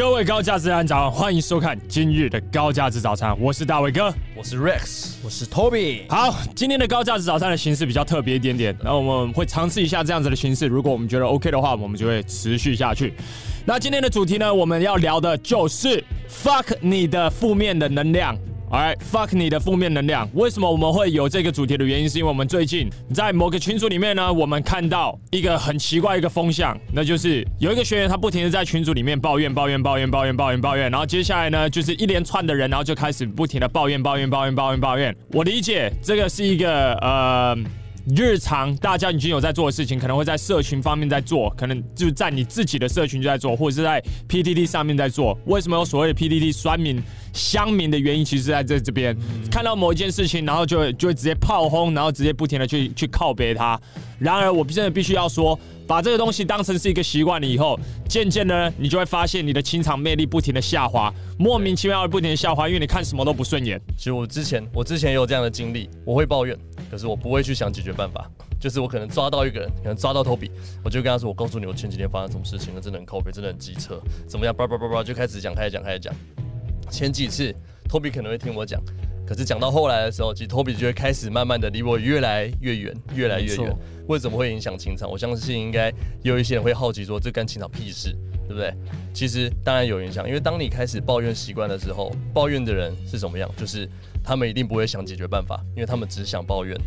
各位高价值男早上，欢迎收看今日的高价值早餐，我是大伟哥，我是 Rex，我是 Toby。好，今天的高价值早餐的形式比较特别一点点，然后我们会尝试一下这样子的形式，如果我们觉得 OK 的话，我们就会持续下去。那今天的主题呢，我们要聊的就是 fuck 你的负面的能量。哎，fuck 你的负面能量。为什么我们会有这个主题的原因，是因为我们最近在某个群组里面呢，我们看到一个很奇怪一个风向，那就是有一个学员他不停的在群组里面抱怨抱怨抱怨抱怨抱怨抱怨，然后接下来呢就是一连串的人，然后就开始不停的抱怨抱怨抱怨抱怨抱怨。我理解这个是一个呃。日常大家已经有在做的事情，可能会在社群方面在做，可能就在你自己的社群就在做，或者是在 PDD 上面在做。为什么有所谓的 PDD 酸民、乡民的原因，其实在这这边、嗯、看到某一件事情，然后就会就会直接炮轰，然后直接不停的去去靠别他。然而，我真的必须要说，把这个东西当成是一个习惯了以后，渐渐的你就会发现你的情场魅力不停的下滑，莫名其妙的不停的下滑，因为你看什么都不顺眼。其实我之前我之前也有这样的经历，我会抱怨。可是我不会去想解决办法，就是我可能抓到一个人，可能抓到 Toby，我就跟他说：“我告诉你，我前几天发生什么事情了，真的很靠背，真的很机车，怎么样？”叭叭叭叭就开始讲，开始讲，开始讲。前几次 Toby 可能会听我讲，可是讲到后来的时候，其实 Toby 就会开始慢慢的离我越来越远，越来越远。为什么会影响情场？我相信应该有一些人会好奇说：“这干情场屁事，对不对？”其实当然有影响，因为当你开始抱怨习惯的时候，抱怨的人是什么样？就是。他们一定不会想解决办法，因为他们只想抱怨。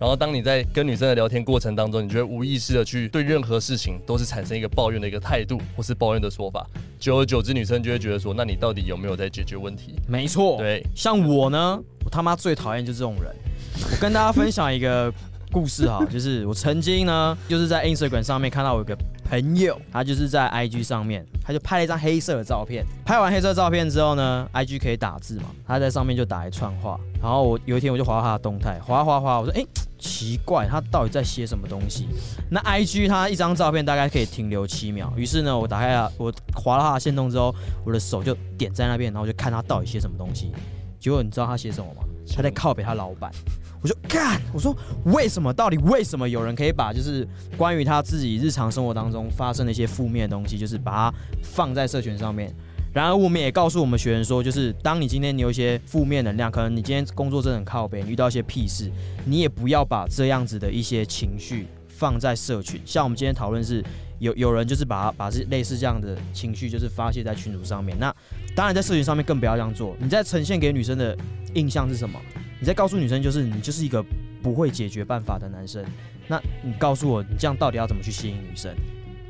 然后，当你在跟女生的聊天过程当中，你就会无意识的去对任何事情都是产生一个抱怨的一个态度，或是抱怨的说法。久而久之，女生就会觉得说：“那你到底有没有在解决问题？”没错，对。像我呢，我他妈最讨厌就是这种人。我跟大家分享一个故事哈，就是我曾经呢，就是在 Instagram 上面看到我一个朋友，他就是在 IG 上面，他就拍了一张黑色的照片。拍完黑色照片之后呢，IG 可以打字嘛，他在上面就打一串话。然后我有一天我就划到他的动态，滑滑滑，我说哎、欸，奇怪，他到底在写什么东西？那 IG 他一张照片大概可以停留七秒。于是呢，我打开了，我划了他的线动之后，我的手就点在那边，然后我就看他到底写什么东西。结果你知道他写什么吗？他在靠北他老板。我就干，我说为什么？到底为什么有人可以把就是关于他自己日常生活当中发生的一些负面的东西，就是把它放在社群上面？然而，我们也告诉我们学员说，就是当你今天你有一些负面能量，可能你今天工作真的很靠边，遇到一些屁事，你也不要把这样子的一些情绪放在社群。像我们今天讨论是有有人就是把把这类似这样的情绪就是发泄在群组上面，那当然在社群上面更不要这样做。你在呈现给女生的印象是什么？你在告诉女生，就是你就是一个不会解决办法的男生。那你告诉我，你这样到底要怎么去吸引女生？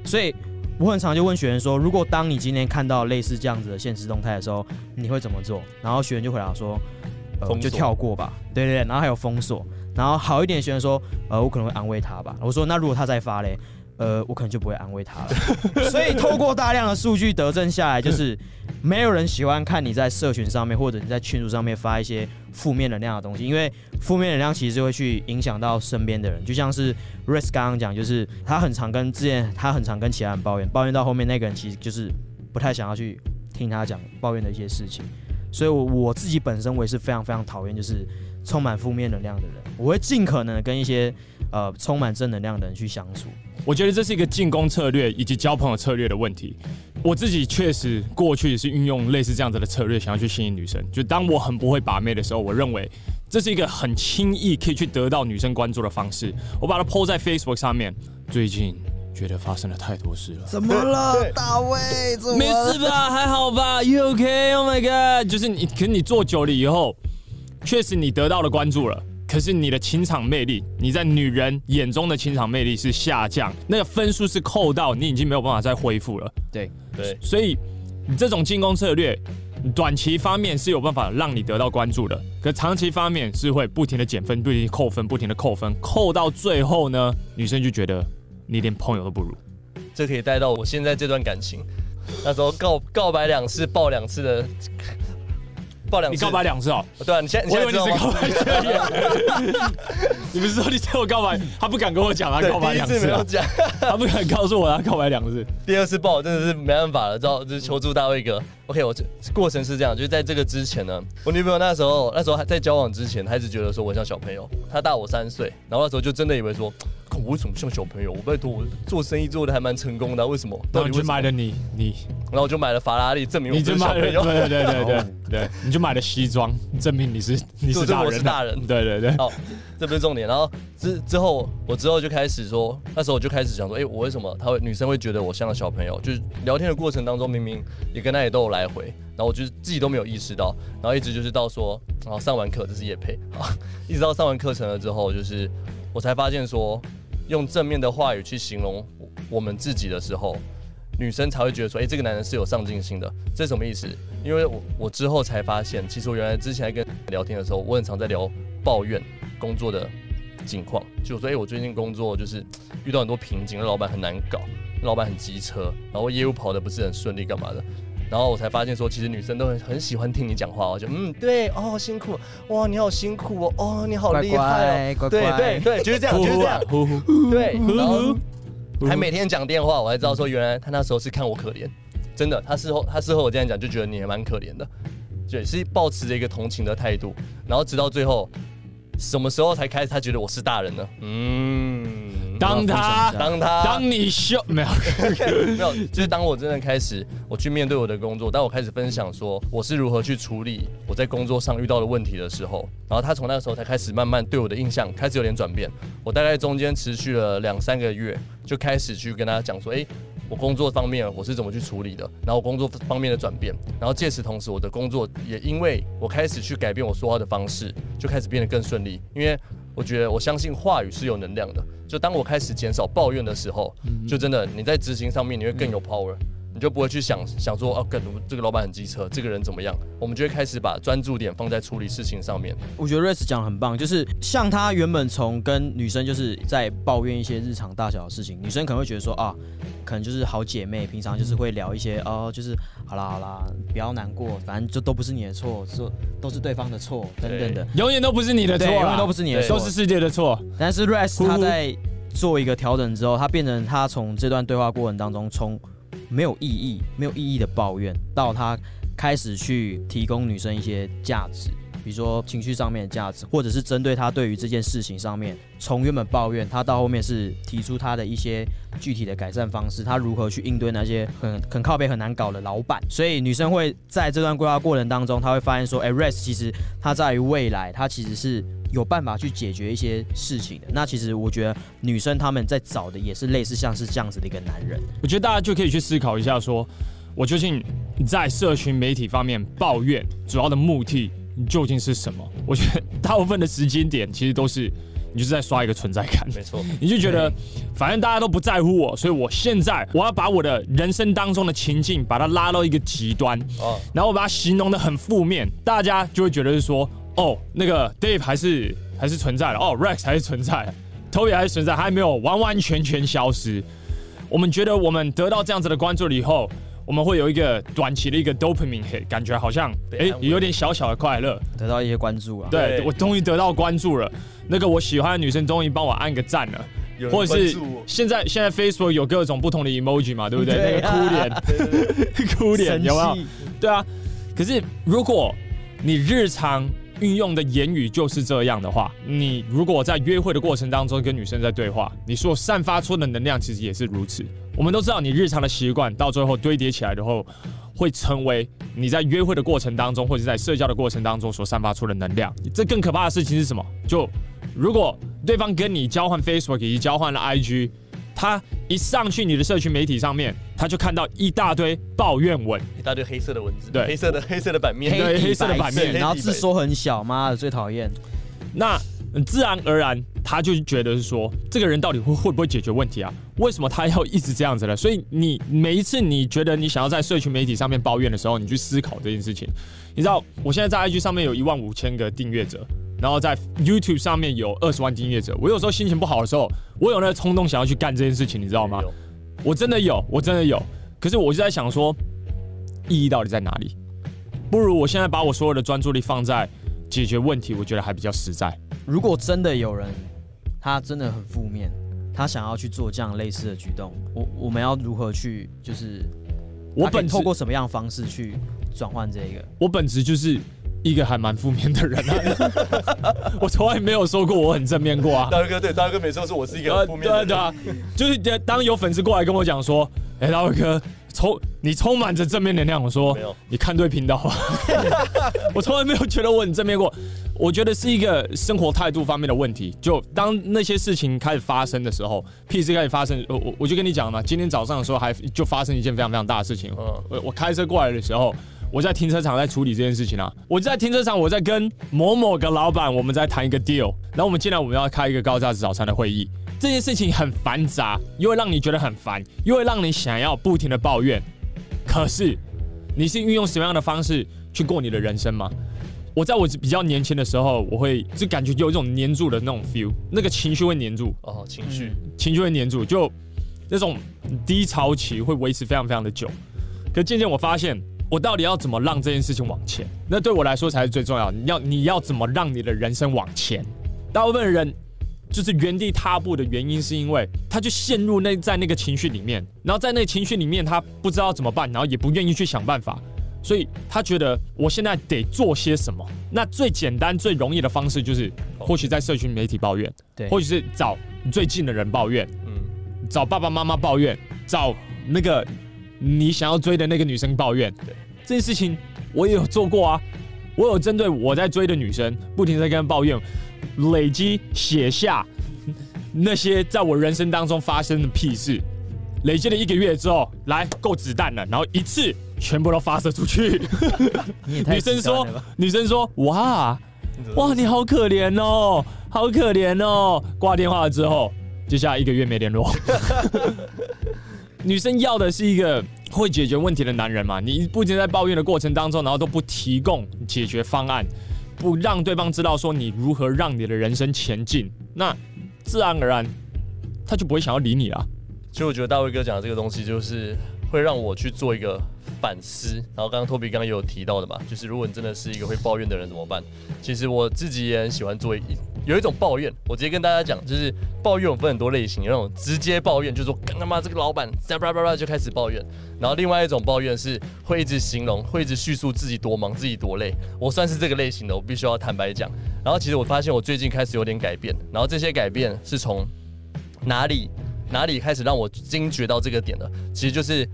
所以我很常就问学员说，如果当你今天看到类似这样子的现实动态的时候，你会怎么做？然后学员就回答说，呃，就跳过吧。对对对，然后还有封锁。然后好一点的学员说，呃，我可能会安慰他吧。我说，那如果他再发嘞？呃，我可能就不会安慰他了。所以透过大量的数据得证下来，就是 没有人喜欢看你在社群上面或者你在群组上面发一些负面能量的东西，因为负面能量其实就会去影响到身边的人。就像是 Rex 刚刚讲，就是他很常跟之前他很常跟其他人抱怨，抱怨到后面那个人其实就是不太想要去听他讲抱怨的一些事情。所以我我自己本身我也是非常非常讨厌就是充满负面能量的人，我会尽可能跟一些呃充满正能量的人去相处。我觉得这是一个进攻策略以及交朋友策略的问题。我自己确实过去是运用类似这样子的策略，想要去吸引女生。就当我很不会把妹的时候，我认为这是一个很轻易可以去得到女生关注的方式。我把它 po 在 Facebook 上面。最近觉得发生了太多事了。怎么了，大卫？怎么没事吧？还好吧？You OK？Oh my God！就是你，可是你做久了以后，确实你得到了关注了。可是你的情场魅力，你在女人眼中的情场魅力是下降，那个分数是扣到，你已经没有办法再恢复了。对对，所以你这种进攻策略，短期方面是有办法让你得到关注的，可长期方面是会不停的减分，不停的扣分，不停的扣分，扣到最后呢，女生就觉得你连朋友都不如。这可以带到我现在这段感情，那时候告告白两次，爆两次的。爆两次，你告白两次哦？对啊，你现在我以为你是告白这 你不是说你对我告白，他不敢跟我讲他告白两次，没有讲，他不敢告诉我他告白两次。第二次爆真的是没办法了，知道就是求助大卫哥。OK，我这过程是这样，就是在这个之前呢，我女朋友那时候那时候还在交往之前，她一直觉得说我像小朋友，她大我三岁，然后那时候就真的以为说，我为什么像小朋友？我拜托我做生意做的还蛮成功的，为什么？到底去买了你你然后我就买了法拉利，证明我你就买了，是小朋友。对对对对对，你就买了西装，证明你是你是大人，我是大人对对对。好，这不是重点。然后之之后，我之后就开始说，那时候我就开始想说，哎，我为什么他会女生会觉得我像小朋友？就是聊天的过程当中，明明也跟他也都有来回，然后我就是自己都没有意识到，然后一直就是到说，然后上完课这是业配啊，一直到上完课程了之后，就是我才发现说，用正面的话语去形容我们自己的时候。女生才会觉得说，哎、这个男人是有上进心的，这什么意思？因为我我之后才发现，其实我原来之前在跟聊天的时候，我很常在聊抱怨工作的情况，就说，哎、我最近工作就是遇到很多瓶颈，老板很难搞，老板很机车，然后业务跑得不是很顺利，干嘛的？然后我才发现说，其实女生都很很喜欢听你讲话，我就嗯，对，哦，辛苦，哇，你好辛苦哦，哦，你好厉害哦，对对对，就是这样，就是这样，对，然后。还每天讲电话，我才知道说，原来他那时候是看我可怜，真的。他事后他事后我这样讲，就觉得你也蛮可怜的，对，是抱持着一个同情的态度。然后直到最后，什么时候才开始他觉得我是大人呢？嗯。当他当他当你秀没有 没有，就是当我真的开始我去面对我的工作，当我开始分享说我是如何去处理我在工作上遇到的问题的时候，然后他从那个时候才开始慢慢对我的印象开始有点转变。我大概中间持续了两三个月，就开始去跟他讲说，诶，我工作方面我是怎么去处理的，然后工作方面的转变，然后借此同时我的工作也因为我开始去改变我说话的方式，就开始变得更顺利，因为。我觉得我相信话语是有能量的，就当我开始减少抱怨的时候，就真的你在执行上面你会更有 power，你就不会去想想说哦，更这个老板很机车，这个人怎么样？我们就会开始把专注点放在处理事情上面。我觉得 Rex 讲很棒，就是像他原本从跟女生就是在抱怨一些日常大小的事情，女生可能会觉得说啊，可能就是好姐妹，平常就是会聊一些哦，就是。好啦好啦，不要难过，反正就都不是你的错，说都是对方的错等等的，永远都不是你的错，永远都不是你的错，都是世界的错。但是 Rex 他在做一个调整之后，他变成他从这段对话过程当中，从没有意义、没有意义的抱怨，到他开始去提供女生一些价值。比如说情绪上面的价值，或者是针对他对于这件事情上面，从原本抱怨，他到后面是提出他的一些具体的改善方式，他如何去应对那些很很靠背很难搞的老板。所以女生会在这段规划过程当中，她会发现说，哎，Rex 其实他在于未来，他其实是有办法去解决一些事情的。那其实我觉得女生他们在找的也是类似像是这样子的一个男人。我觉得大家就可以去思考一下说，说我究竟在社群媒体方面抱怨主要的目的。究竟是什么？我觉得大部分的时间点其实都是你就是在刷一个存在感，没错。你就觉得反正大家都不在乎我，所以我现在我要把我的人生当中的情境把它拉到一个极端，然后我把它形容的很负面，大家就会觉得是说，哦，那个 Dave 还是还是存在的，哦，Rex 还是存在，Toby 还是存在，还没有完完全全消失。我们觉得我们得到这样子的关注了以后。我们会有一个短期的一个 dopamine hit，感觉好像哎，也有点小小的快乐，得到一些关注啊。对，我终于得到关注了，那个我喜欢的女生终于帮我按个赞了，或者是现在现在 Facebook 有各种不同的 emoji 嘛，对不对？那个哭脸，哭脸有没有？对啊。可是如果你日常运用的言语就是这样的话，你如果在约会的过程当中跟女生在对话，你所散发出的能量其实也是如此。我们都知道，你日常的习惯到最后堆叠起来的后，会成为你在约会的过程当中，或者在社交的过程当中所散发出的能量。这更可怕的事情是什么？就如果对方跟你交换 Facebook 以及交换了 IG，他一上去你的社群媒体上面，他就看到一大堆抱怨文，一大堆黑色的文字，对，黑色的黑色的版面，对，黑色的版面，然后字说很小，妈的最讨厌。那自然而然，他就觉得是说，这个人到底会会不会解决问题啊？为什么他要一直这样子呢？所以你每一次你觉得你想要在社群媒体上面抱怨的时候，你去思考这件事情。你知道，我现在在 IG 上面有一万五千个订阅者，然后在 YouTube 上面有二十万订阅者。我有时候心情不好的时候，我有那个冲动想要去干这件事情，你知道吗？我真的有，我真的有。可是我就在想说，意义到底在哪里？不如我现在把我所有的专注力放在解决问题，我觉得还比较实在。如果真的有人，他真的很负面，他想要去做这样类似的举动，我我们要如何去？就是我本透过什么样的方式去转换这个？我本质就是一个还蛮负面的人啊，我从来没有说过我很正面过啊。大哥，对，大哥每次都说我是一个很负面的人。对对啊，就是当有粉丝过来跟我讲说，哎、欸，大伟哥，充你充满着正面能量。我说没有，你看对频道了。我从来没有觉得我很正面过。我觉得是一个生活态度方面的问题。就当那些事情开始发生的时候，屁事开始发生，我我我就跟你讲嘛。今天早上的时候还就发生一件非常非常大的事情。嗯，我我开车过来的时候，我在停车场在处理这件事情啊。我在停车场，我在跟某某个老板，我们在谈一个 deal。然后我们进来，我们要开一个高价值早餐的会议。这件事情很繁杂，又会让你觉得很烦，又会让你想要不停的抱怨。可是，你是运用什么样的方式去过你的人生吗？我在我比较年轻的时候，我会就感觉有一种黏住的那种 feel，那个情绪会黏住。哦，情绪，情绪会黏住，就那种低潮期会维持非常非常的久。可渐渐我发现，我到底要怎么让这件事情往前？那对我来说才是最重要的。你要你要怎么让你的人生往前？大部分人。就是原地踏步的原因，是因为他就陷入那在那个情绪里面，然后在那个情绪里面，他不知道怎么办，然后也不愿意去想办法，所以他觉得我现在得做些什么。那最简单、最容易的方式就是，或许在社群媒体抱怨，对，或许是找最近的人抱怨，嗯，找爸爸妈妈抱怨，找那个你想要追的那个女生抱怨。对，这件事情我也有做过啊，我有针对我在追的女生，不停地在跟她抱怨。累积写下那些在我人生当中发生的屁事，累积了一个月之后，来够子弹了，然后一次全部都发射出去。女生说：“女生说，哇哇，你好可怜哦，好可怜哦。”挂电话了之后，接下来一个月没联络。女生要的是一个会解决问题的男人嘛？你不仅在抱怨的过程当中，然后都不提供解决方案。不让对方知道说你如何让你的人生前进，那自然而然他就不会想要理你了。所以我觉得大卫哥讲的这个东西，就是会让我去做一个反思。然后刚刚托比刚刚也有提到的嘛，就是如果你真的是一个会抱怨的人怎么办？其实我自己也很喜欢做一。有一种抱怨，我直接跟大家讲，就是抱怨有分很多类型，有那种直接抱怨，就是说干他妈这个老板在叭叭叭就开始抱怨，然后另外一种抱怨是会一直形容，会一直叙述自己多忙，自己多累。我算是这个类型的，我必须要坦白讲。然后其实我发现我最近开始有点改变，然后这些改变是从哪里哪里开始让我惊觉到这个点的？其实就是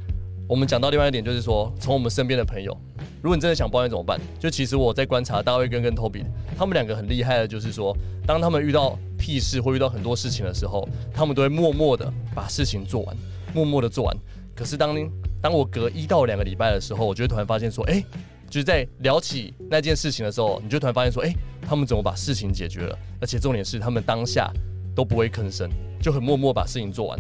我们讲到另外一点，就是说从我们身边的朋友。如果你真的想抱怨怎么办？就其实我在观察大卫跟跟 Toby，他们两个很厉害的，就是说，当他们遇到屁事或遇到很多事情的时候，他们都会默默的把事情做完，默默的做完。可是当当我隔一到两个礼拜的时候，我就会突然发现说，哎，就是在聊起那件事情的时候，你就突然发现说，哎，他们怎么把事情解决了？而且重点是，他们当下都不会吭声，就很默默把事情做完。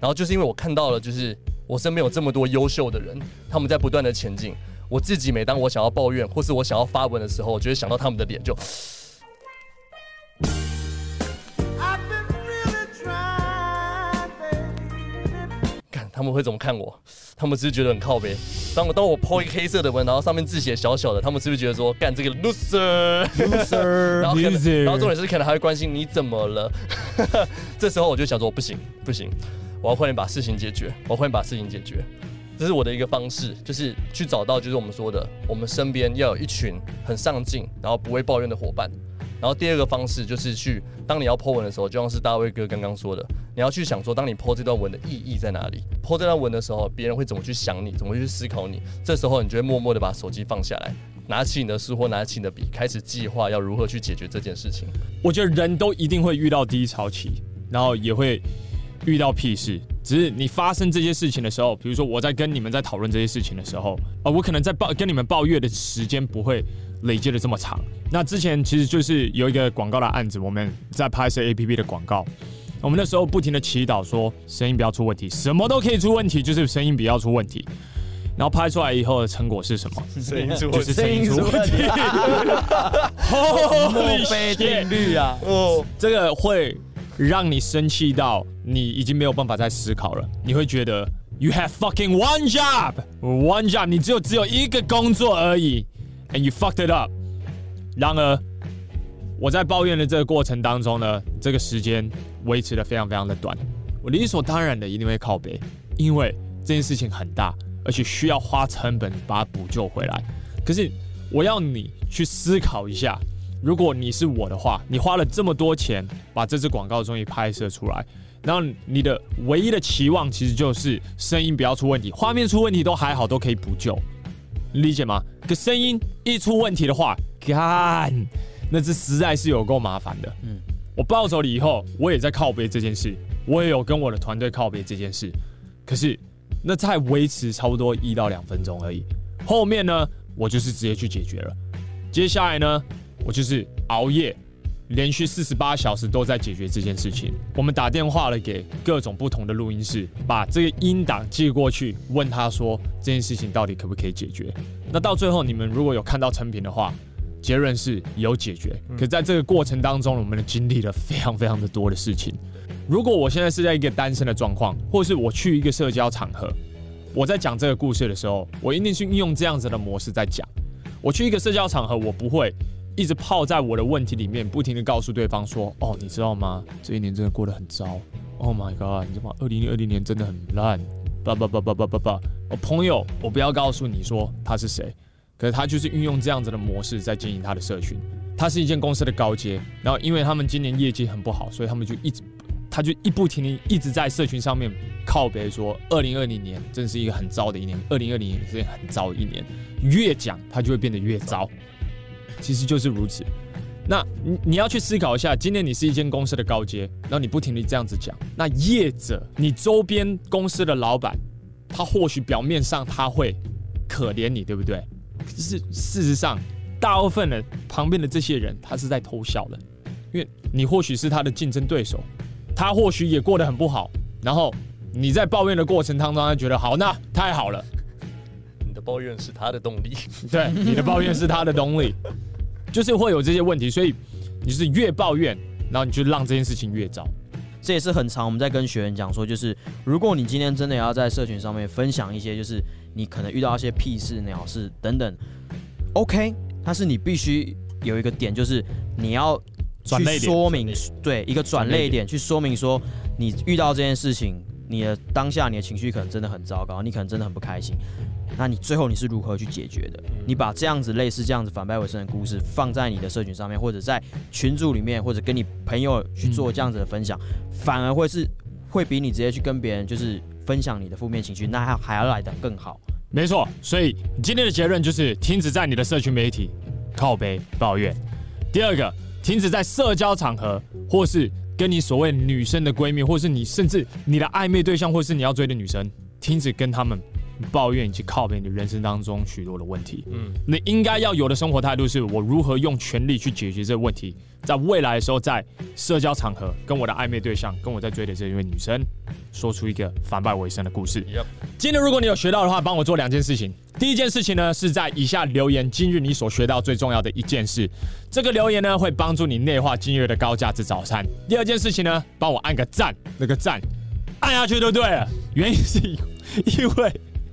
然后就是因为我看到了，就是我身边有这么多优秀的人，他们在不断的前进。我自己每当我想要抱怨，或是我想要发文的时候，我就会想到他们的脸，就，看他们会怎么看我？他们是不是觉得很靠背？当我当我 po 一个黑色的文，然后上面字写小小的，他们是不是觉得说，干这个 loser，loser，然后然后重点是可能还会关心你怎么了？这时候我就想说，不行不行，我要快点把事情解决，我要快点把事情解决。这是我的一个方式，就是去找到，就是我们说的，我们身边要有一群很上进，然后不会抱怨的伙伴。然后第二个方式就是去，当你要 po 文的时候，就像是大卫哥刚刚说的，你要去想说，当你 po 这段文的意义在哪里？po 这段文的时候，别人会怎么去想你，怎么去思考你？这时候，你就会默默的把手机放下来，拿起你的书或拿起你的笔，开始计划要如何去解决这件事情。我觉得人都一定会遇到低潮期，然后也会遇到屁事。只是你发生这些事情的时候，比如说我在跟你们在讨论这些事情的时候，啊，我可能在抱跟你们抱怨的时间不会累积的这么长。那之前其实就是有一个广告的案子，我们在拍摄 APP 的广告，我们那时候不停的祈祷说声音不要出问题，什么都可以出问题，就是声音不要出问题。然后拍出来以后的成果是什么？声音出问题，就是声音出问题。墨菲 定律啊！哦，这个会。让你生气到你已经没有办法再思考了，你会觉得 you have fucking one job，one job，你只有只有一个工作而已，and you fucked it up。然而，我在抱怨的这个过程当中呢，这个时间维持的非常非常的短，我理所当然的一定会靠北，因为这件事情很大，而且需要花成本把它补救回来。可是我要你去思考一下。如果你是我的话，你花了这么多钱把这支广告终于拍摄出来，然后你的唯一的期望其实就是声音不要出问题，画面出问题都还好，都可以补救，理解吗？可声音一出问题的话，干，那这实在是有够麻烦的。嗯，我抱走了以后，我也在靠背这件事，我也有跟我的团队靠背这件事，可是那才维持差不多一到两分钟而已，后面呢，我就是直接去解决了。接下来呢，我就是熬夜。连续四十八小时都在解决这件事情。我们打电话了给各种不同的录音室，把这个音档寄过去，问他说这件事情到底可不可以解决。那到最后，你们如果有看到成品的话，结论是有解决。可在这个过程当中，我们经历了非常非常的多的事情。如果我现在是在一个单身的状况，或是我去一个社交场合，我在讲这个故事的时候，我一定是运用这样子的模式在讲。我去一个社交场合，我不会。一直泡在我的问题里面，不停地告诉对方说：“哦，你知道吗？这一年真的过得很糟。Oh my god！你知道吗？二零二零年真的很烂。叭叭叭叭叭叭叭！我朋友，我不要告诉你说他是谁，可是他就是运用这样子的模式在经营他的社群。他是一间公司的高阶，然后因为他们今年业绩很不好，所以他们就一直，他就一不停地一直在社群上面靠北说：二零二零年真是一个很糟的一年，二零二零年是一个很糟的一年。越讲他就会变得越糟。”其实就是如此。那你你要去思考一下，今天你是一间公司的高阶，然后你不停地这样子讲，那业者，你周边公司的老板，他或许表面上他会可怜你，对不对？可是事实上，大部分的旁边的这些人，他是在偷笑的，因为你或许是他的竞争对手，他或许也过得很不好，然后你在抱怨的过程当中，他觉得好，那太好了。你的抱怨是他的动力，对，你的抱怨是他的动力。就是会有这些问题，所以你是越抱怨，然后你就让这件事情越糟。这也是很常我们在跟学员讲说，就是如果你今天真的要在社群上面分享一些，就是你可能遇到一些屁事、鸟事等等，OK，但是你必须有一个点，就是你要去说明，对，一个转类点去说明说你遇到这件事情，你的当下你的情绪可能真的很糟糕，你可能真的很不开心。那你最后你是如何去解决的？你把这样子类似这样子反败为胜的故事放在你的社群上面，或者在群组里面，或者跟你朋友去做这样子的分享，反而会是会比你直接去跟别人就是分享你的负面情绪，那还还要来的更好。没错，所以今天的结论就是停止在你的社群媒体靠背抱怨。第二个，停止在社交场合，或是跟你所谓女生的闺蜜，或是你甚至你的暧昧对象，或是你要追的女生，停止跟他们。抱怨以及靠北你人生当中许多的问题，嗯，你应该要有的生活态度是我如何用全力去解决这个问题，在未来的时候，在社交场合跟我的暧昧对象，跟我在追的这一位女生，说出一个反败为胜的故事。Yep. 今天如果你有学到的话，帮我做两件事情。第一件事情呢，是在以下留言今日你所学到最重要的一件事，这个留言呢会帮助你内化今日的高价值早餐。第二件事情呢，帮我按个赞，那个赞按下去就对了。原因是因为。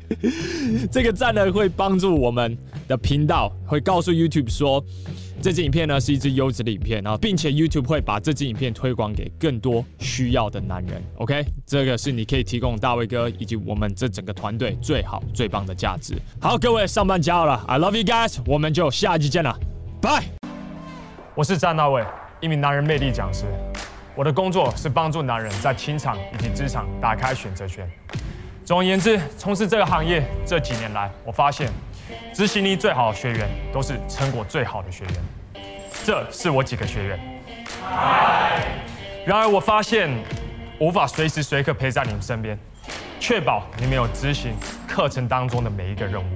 这个赞呢，会帮助我们的频道，会告诉 YouTube 说，这支影片呢是一支优质的影片，然后并且 YouTube 会把这支影片推广给更多需要的男人。OK，这个是你可以提供大卫哥以及我们这整个团队最好最棒的价值。好，各位上班加油了，I love you guys，我们就下一集见了，拜。我是詹大卫，一名男人魅力讲师，我的工作是帮助男人在情场以及职场打开选择权。总而言之，从事这个行业这几年来，我发现执行力最好的学员都是成果最好的学员。这是我几个学员。然而，我发现无法随时随刻陪在你们身边，确保你们有执行课程当中的每一个任务。